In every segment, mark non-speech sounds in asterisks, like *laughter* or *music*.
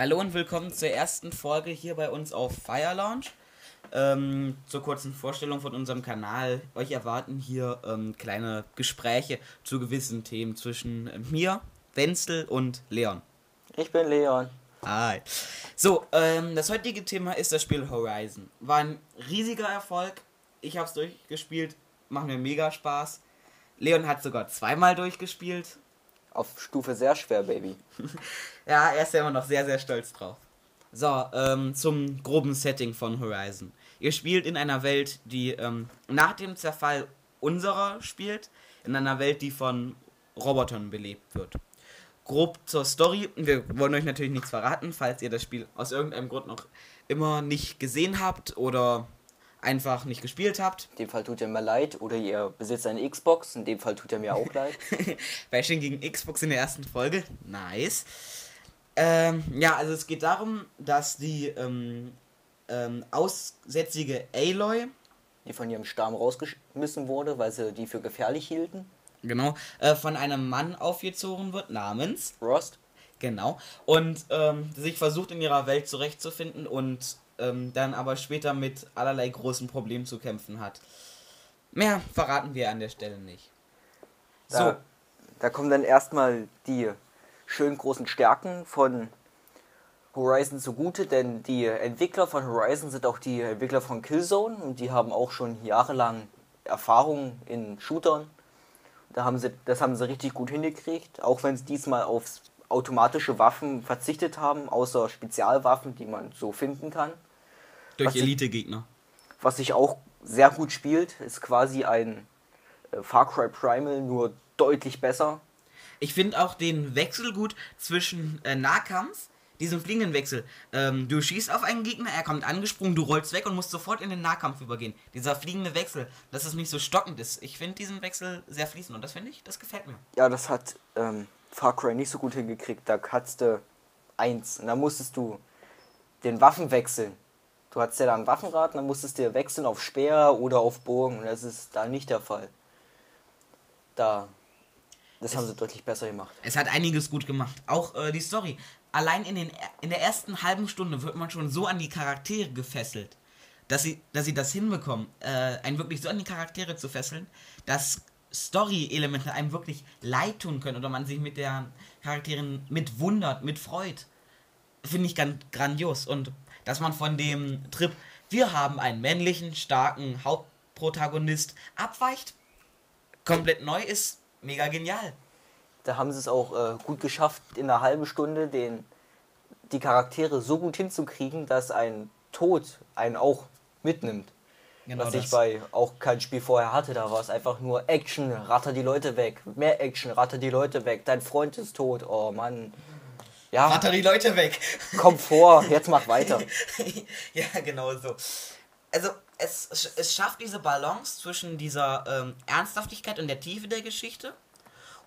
Hallo und willkommen zur ersten Folge hier bei uns auf Fire Lounge. Ähm, zur kurzen Vorstellung von unserem Kanal. Euch erwarten hier ähm, kleine Gespräche zu gewissen Themen zwischen mir, Wenzel und Leon. Ich bin Leon. Hi. So, ähm, das heutige Thema ist das Spiel Horizon. War ein riesiger Erfolg. Ich habe es durchgespielt. Macht mir mega Spaß. Leon hat sogar zweimal durchgespielt. Auf Stufe sehr schwer, Baby. *laughs* Ja, er ist ja immer noch sehr, sehr stolz drauf. So, ähm, zum groben Setting von Horizon. Ihr spielt in einer Welt, die ähm, nach dem Zerfall unserer spielt, in einer Welt, die von Robotern belebt wird. Grob zur Story, wir wollen euch natürlich nichts verraten, falls ihr das Spiel aus irgendeinem Grund noch immer nicht gesehen habt oder einfach nicht gespielt habt. In dem Fall tut er mir leid. Oder ihr besitzt eine Xbox. In dem Fall tut er mir auch leid. *laughs* Bashing gegen Xbox in der ersten Folge. Nice. Ähm, ja, also es geht darum, dass die ähm, ähm, aussätzige Aloy, Die von ihrem Stamm rausgeschmissen wurde, weil sie die für gefährlich hielten. genau, äh, von einem Mann aufgezogen wird, namens, Rost. genau, und ähm, sich versucht in ihrer Welt zurechtzufinden und ähm, dann aber später mit allerlei großen Problemen zu kämpfen hat. Mehr verraten wir an der Stelle nicht. So, Da, da kommen dann erstmal die schön großen Stärken von Horizon zugute, denn die Entwickler von Horizon sind auch die Entwickler von Killzone und die haben auch schon jahrelang Erfahrung in Shootern. Da haben sie, das haben sie richtig gut hingekriegt, auch wenn sie diesmal auf automatische Waffen verzichtet haben, außer Spezialwaffen, die man so finden kann. Durch Elite-Gegner. Was sich auch sehr gut spielt, ist quasi ein äh, Far Cry Primal, nur deutlich besser. Ich finde auch den Wechsel gut zwischen äh, Nahkampf, diesem fliegenden Wechsel. Ähm, du schießt auf einen Gegner, er kommt angesprungen, du rollst weg und musst sofort in den Nahkampf übergehen. Dieser fliegende Wechsel, dass es nicht so stockend ist. Ich finde diesen Wechsel sehr fließend und das finde ich, das gefällt mir. Ja, das hat ähm, Far Cry nicht so gut hingekriegt. Da hattest du eins und da musstest du den Waffen wechseln. Du hattest ja da ein Waffenrad dann musstest du wechseln auf Speer oder auf Bogen und das ist da nicht der Fall. Da, das haben sie deutlich besser gemacht. Es hat einiges gut gemacht. Auch äh, die Story. Allein in, den, in der ersten halben Stunde wird man schon so an die Charaktere gefesselt, dass sie, dass sie das hinbekommen, äh, einen wirklich so an die Charaktere zu fesseln, dass Story-Elemente einem wirklich leid tun können oder man sich mit der Charakteren mitwundert, mitfreut. Finde ich ganz grandios. Und dass man von dem Trip, wir haben einen männlichen, starken Hauptprotagonist, abweicht, komplett neu ist, mega genial. Da haben sie es auch äh, gut geschafft, in einer halben Stunde den, die Charaktere so gut hinzukriegen, dass ein Tod einen auch mitnimmt. Genau was das. ich bei auch kein Spiel vorher hatte. Da war es einfach nur Action, ratter die Leute weg. Mehr Action, ratter die Leute weg. Dein Freund ist tot. Oh Mann. Ja, Ratter die Leute weg. komm vor, jetzt mach weiter. *laughs* ja, genau so. Also, es, es schafft diese Balance zwischen dieser ähm, Ernsthaftigkeit und der Tiefe der Geschichte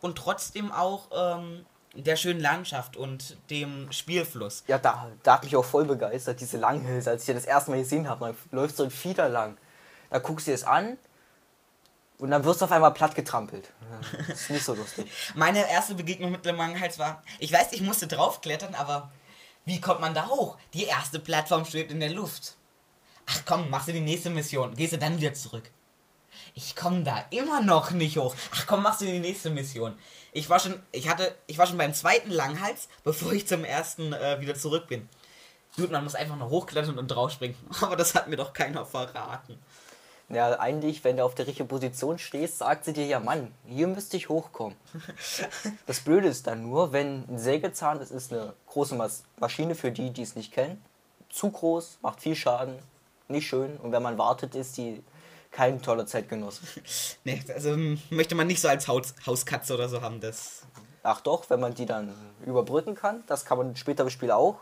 und trotzdem auch ähm, der schönen Landschaft und dem Spielfluss. Ja, da, da hat mich auch voll begeistert, diese Langhälse, als ich das erste Mal gesehen habe. Man läuft so ein Fieder lang. Da guckst du es an und dann wirst du auf einmal platt getrampelt. Das ist nicht so lustig. *laughs* Meine erste Begegnung mit dem Langhals war, ich weiß, ich musste draufklettern, aber wie kommt man da hoch? Die erste Plattform schwebt in der Luft. Ach komm, machst du die nächste Mission, gehst du dann wieder zurück. Ich komme da immer noch nicht hoch. Ach komm, machst du die nächste Mission. Ich war schon, ich hatte, ich war schon beim zweiten Langhals, bevor ich zum ersten äh, wieder zurück bin. Gut, man muss einfach nur hochklettern und draufspringen. *laughs* Aber das hat mir doch keiner verraten. Ja, eigentlich, wenn du auf der richtigen Position stehst, sagt sie dir ja, Mann, hier müsste ich hochkommen. *laughs* Das Blöde ist dann nur, wenn ein Sägezahn, das ist eine große Mas Maschine für die, die es nicht kennen, zu groß, macht viel Schaden, nicht schön und wenn man wartet, ist die kein toller Zeitgenosse. *laughs* Nee, also hm, möchte man nicht so als Haus, Hauskatze oder so haben, das. Ach doch, wenn man die dann überbrücken kann, das kann man später im Spiel auch.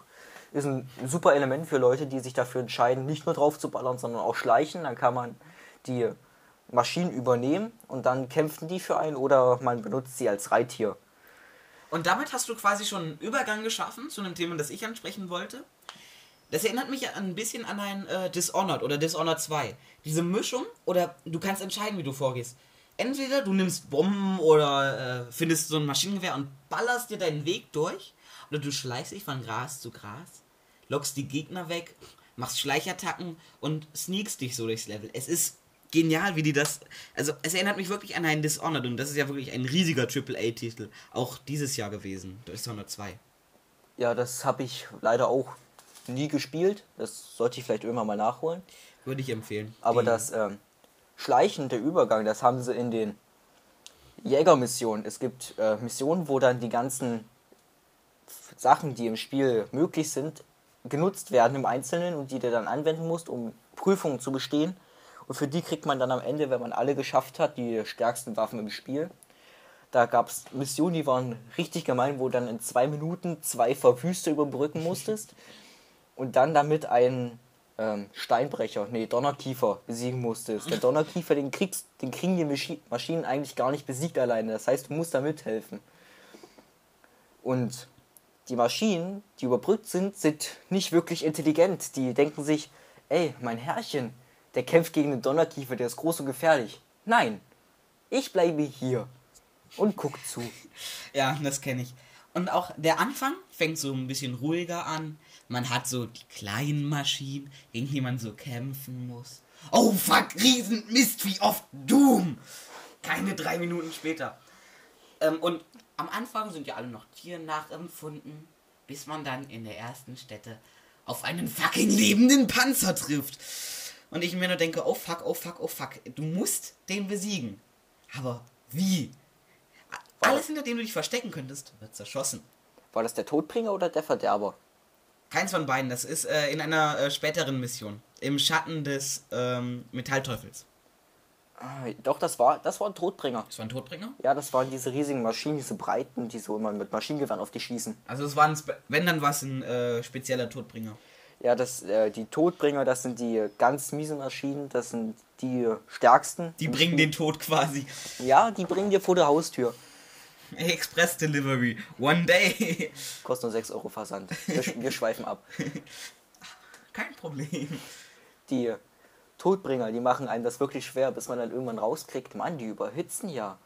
Ist ein super Element für Leute, die sich dafür entscheiden, nicht nur drauf zu ballern, sondern auch schleichen. Dann kann man die Maschinen übernehmen und dann kämpfen die für einen oder man benutzt sie als Reittier. Und damit hast du quasi schon einen Übergang geschaffen zu einem Thema, das ich ansprechen wollte. Das erinnert mich ein bisschen an ein äh, Dishonored oder Dishonored 2. Diese Mischung, oder du kannst entscheiden, wie du vorgehst. Entweder du nimmst Bomben oder äh, findest so ein Maschinengewehr und ballerst dir deinen Weg durch. Oder du schleichst dich von Gras zu Gras, lockst die Gegner weg, machst Schleichattacken und sneakst dich so durchs Level. Es ist genial, wie die das. Also, es erinnert mich wirklich an einen Dishonored und das ist ja wirklich ein riesiger AAA-Titel. Auch dieses Jahr gewesen, Dishonored 2. Ja, das habe ich leider auch nie gespielt. Das sollte ich vielleicht irgendwann mal nachholen. Würde ich empfehlen. Aber Die- das ähm, schleichende Übergang, das haben sie in den Jägermissionen. Es gibt äh, Missionen, wo dann die ganzen Sachen, die im Spiel möglich sind, genutzt werden im Einzelnen und die du dann anwenden musst, um Prüfungen zu bestehen. Und für die kriegt man dann am Ende, wenn man alle geschafft hat, die stärksten Waffen im Spiel. Da gab es Missionen, die waren richtig gemein, wo du dann in zwei Minuten zwei Verwüste überbrücken musstest *laughs* und dann damit einen ähm, Steinbrecher, nee, Donnerkiefer besiegen musstest. Der Donnerkiefer, den, kriegst, den kriegen die Maschi Maschinen eigentlich gar nicht besiegt alleine. Das heißt, du musst da mithelfen. Und die Maschinen, die überbrückt sind, sind nicht wirklich intelligent. Die denken sich, ey, mein Herrchen, der kämpft gegen den Donnerkiefer, der ist groß und gefährlich. Nein, ich bleibe hier und guck zu. *laughs* Ja, das kenne ich. Und auch der Anfang fängt so ein bisschen ruhiger an. Man hat so die kleinen Maschinen, gegen die man so kämpfen muss. Oh fuck, Riesenmist, wie oft Doom! Keine drei Minuten später. Ähm, und am Anfang sind ja alle noch Tieren nachempfunden, bis man dann in der ersten Stätte auf einen fucking lebenden Panzer trifft. Und ich mir nur denke, oh fuck, oh fuck, oh fuck, du musst den besiegen. Aber wie? Alles, hinter dem du dich verstecken könntest, wird zerschossen. War das der Todbringer oder der Verderber? Keins von beiden, das ist äh, in einer äh, späteren Mission. Im Schatten des ähm, Metallteufels. Ah, doch, das war, das war ein Todbringer. Das war ein Todbringer? Ja, das waren diese riesigen Maschinen, diese breiten, die so immer mit Maschinengewehren auf dich schießen. Also es war ein, Spe wenn dann war es ein äh, spezieller Todbringer. Ja, das, äh, die Todbringer, das sind die ganz miesen Maschinen, das sind die stärksten. Die bringen den Tod quasi. Ja, die bringen dir vor der Haustür. Express Delivery. One day. Kostet nur 6 Euro Versand. *laughs* Wir, wir schweifen ab. Kein Problem. Die Todbringer, die machen einem das wirklich schwer, bis man dann irgendwann rauskriegt, Mann, die überhitzen ja.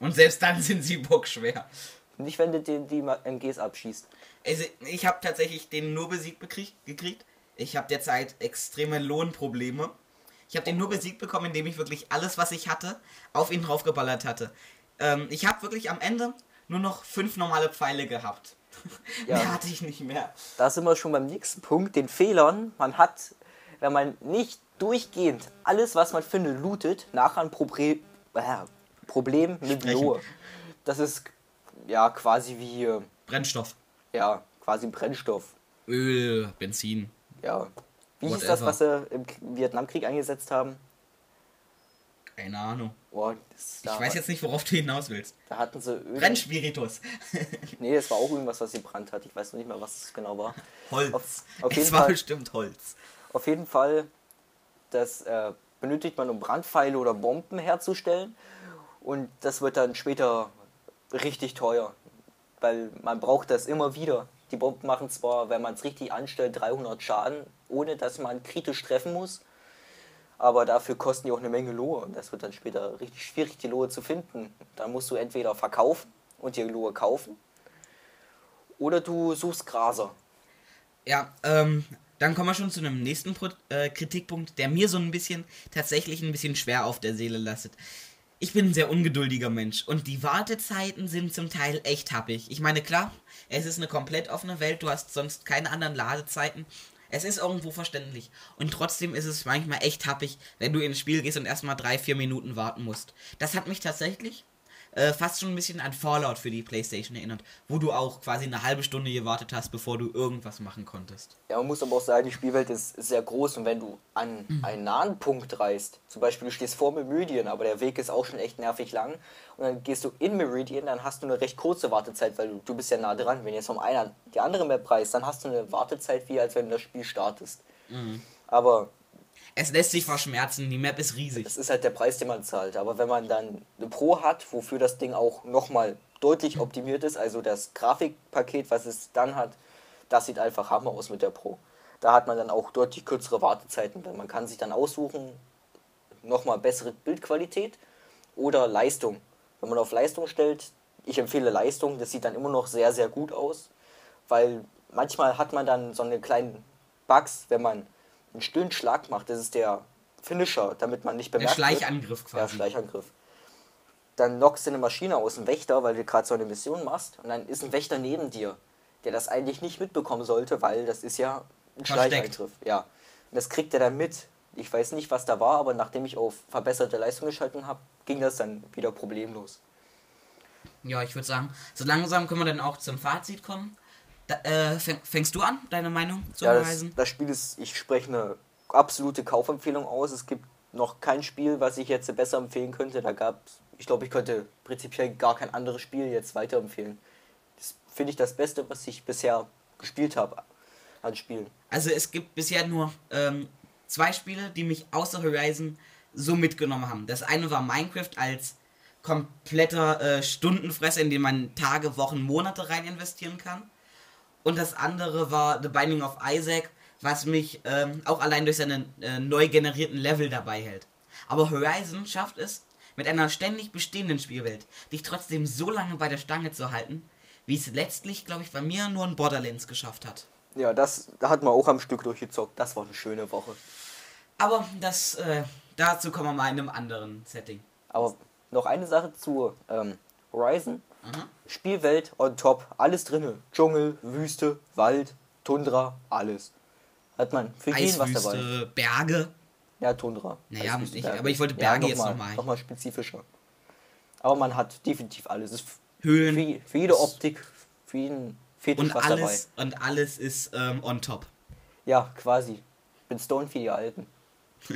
Und selbst dann sind sie bockschwer. Nicht, wenn du die, die MGs abschießt. Also, ich habe tatsächlich den nur besiegt gekriegt. Ich habe derzeit extreme Lohnprobleme. Ich habe den nur besiegt bekommen, indem ich wirklich alles, was ich hatte, auf ihn draufgeballert hatte. Ähm, ich habe wirklich am Ende nur noch fünf normale Pfeile gehabt. *laughs* Ja. Mehr hatte ich nicht mehr. Da sind wir schon beim nächsten Punkt, den Fehlern. Man hat, wenn man nicht durchgehend alles, was man findet, lootet, nachher ein Probre äh, Problem mit Sprechen. Lohe. Das ist ja quasi wie, äh, Brennstoff. ja, quasi Brennstoff. Öl, Benzin. Ja. Wie hieß das, Whatever. was sie im Vietnamkrieg eingesetzt haben? Keine Ahnung. Da, Ich weiß jetzt nicht, worauf du hinaus willst. Da hatten sie Öl. Brennspiritus. *laughs* Nee, das war auch irgendwas, was gebrannt hat. Ich weiß noch nicht mehr, was es genau war. Holz. Auf- auf es jeden war Fall. bestimmt Holz. Auf jeden Fall, das äh, benötigt man, um Brandpfeile oder Bomben herzustellen. Und das wird dann später richtig teuer. Weil man braucht das immer wieder. Die Bomben machen zwar, wenn man es richtig anstellt, 300 Schaden, ohne dass man kritisch treffen muss. Aber dafür kosten die auch eine Menge Lohe. Und das wird dann später richtig schwierig, die Lohe zu finden. Dann musst du entweder verkaufen und die Lohe kaufen. Oder du suchst Graser. Ja, ähm, dann kommen wir schon zu einem nächsten Pro äh, Kritikpunkt, der mir so ein bisschen, tatsächlich ein bisschen schwer auf der Seele lastet. Ich bin ein sehr ungeduldiger Mensch und die Wartezeiten sind zum Teil echt happig. Ich meine, klar, es ist eine komplett offene Welt, du hast sonst keine anderen Ladezeiten. Es ist irgendwo verständlich. Und trotzdem ist es manchmal echt happig, wenn du ins Spiel gehst und erstmal drei, vier Minuten warten musst. Das hat mich tatsächlich äh, fast schon ein bisschen an Fallout für die Playstation erinnert, wo du auch quasi eine halbe Stunde gewartet hast, bevor du irgendwas machen konntest. Ja, man muss aber auch sagen, die Spielwelt ist sehr groß und wenn du an Mhm. einen nahen Punkt reist, zum Beispiel du stehst vor Meridian, aber der Weg ist auch schon echt nervig lang und dann gehst du in Meridian, dann hast du eine recht kurze Wartezeit, weil du, du bist ja nah dran. Wenn jetzt vom einer die andere Map reist, dann hast du eine Wartezeit wie als wenn du das Spiel startest. Mhm. Aber Es lässt sich verschmerzen, die Map ist riesig. das ist halt der Preis, den man zahlt. Aber wenn man dann eine Pro hat, wofür das Ding auch nochmal deutlich optimiert ist, also das Grafikpaket, was es dann hat, das sieht einfach Hammer aus mit der Pro. Da hat man dann auch deutlich kürzere Wartezeiten. Man kann sich dann aussuchen, nochmal bessere Bildqualität oder Leistung. Wenn man auf Leistung stellt, ich empfehle Leistung, das sieht dann immer noch sehr, sehr gut aus, weil manchmal hat man dann so eine kleinen Bugs, wenn man einen stillen Schlag macht, das ist der Finisher, damit man nicht Der bemerkt Schleichangriff wird. Ja, quasi. Schleichangriff. Dann knockst du eine Maschine aus, einen Wächter, weil du gerade so eine Mission machst und dann ist ein Wächter neben dir, der das eigentlich nicht mitbekommen sollte, weil das ist ja ein Versteckt. Schleichangriff. Ja. Und das kriegt er dann mit. Ich weiß nicht, was da war, aber nachdem ich auf verbesserte Leistung geschalten habe, ging das dann wieder problemlos. Ja, ich würde sagen, so langsam können wir dann auch zum Fazit kommen. Da, äh, fäng, fängst du an, deine Meinung zu Ja, das, Horizon? das Spiel ist, ich spreche eine absolute Kaufempfehlung aus. Es gibt noch kein Spiel, was ich jetzt besser empfehlen könnte. Da gab ich glaube, ich könnte prinzipiell gar kein anderes Spiel jetzt weiterempfehlen. Das finde ich das Beste, was ich bisher gespielt habe an Spielen. Also es gibt bisher nur ähm, zwei Spiele, die mich außer Horizon so mitgenommen haben. Das eine war Minecraft als kompletter äh, Stundenfresser, in den man Tage, Wochen, Monate rein investieren kann. Und das andere war The Binding of Isaac, was mich ähm, auch allein durch seine äh, neu generierten Level dabei hält. Aber Horizon schafft es, mit einer ständig bestehenden Spielwelt, dich trotzdem so lange bei der Stange zu halten, wie es letztlich, glaube ich, bei mir nur ein Borderlands geschafft hat. Ja, das da hat man auch am Stück durchgezockt. Das war eine schöne Woche. Aber das, äh, dazu kommen wir mal in einem anderen Setting. Aber noch eine Sache zu ähm, Horizon. Mhm. Spielwelt on top, alles drinne. Dschungel, Wüste, Wald, Tundra, alles. Hat man für jeden was dabei. Berge. Ja, Tundra. Naja, Eiswüste, ich- Berge. aber ich wollte Berge jetzt nochmal- noch mal. Nochmal spezifischer. Aber man hat definitiv alles. Es ist Höhlen. für, für jede Optik, für jeden Fetisch Und was alles, und alles ist ähm, on top. dabei. Ja, quasi. Bin Stone für die Alten. *laughs*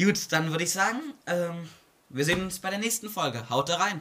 Gut, dann würde ich sagen, ähm, wir sehen uns bei der nächsten Folge. Haut da rein.